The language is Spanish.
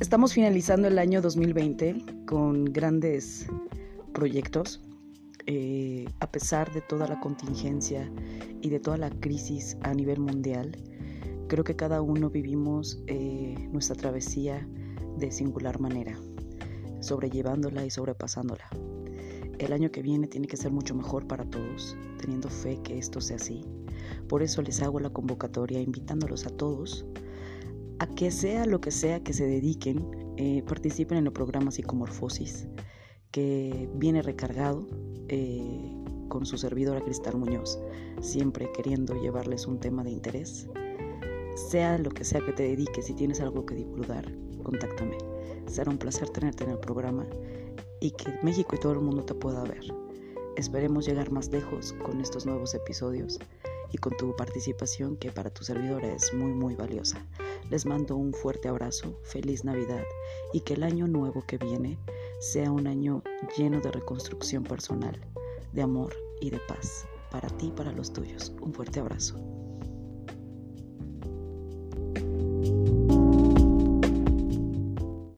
estamos finalizando el año 2020 con grandes proyectos. Eh, a pesar de toda la contingencia y de toda la crisis a nivel mundial, creo que cada uno vivimos eh, nuestra travesía de singular manera, sobrellevándola y sobrepasándola. El año que viene tiene que ser mucho mejor para todos, teniendo fe que esto sea así. Por eso les hago la convocatoria invitándolos a todos a que sea lo que sea que se dediquen, eh, participen en el programa Psicomorfosis, que viene recargado eh, con su servidora Cristal Muñoz, siempre queriendo llevarles un tema de interés. Sea lo que sea que te dediques, si tienes algo que divulgar, contáctame. Será un placer tenerte en el programa y que México y todo el mundo te pueda ver. Esperemos llegar más lejos con estos nuevos episodios y con tu participación que para tu servidora es muy muy valiosa. Les mando un fuerte abrazo, feliz Navidad y que el año nuevo que viene sea un año lleno de reconstrucción personal, de amor y de paz para ti y para los tuyos. Un fuerte abrazo.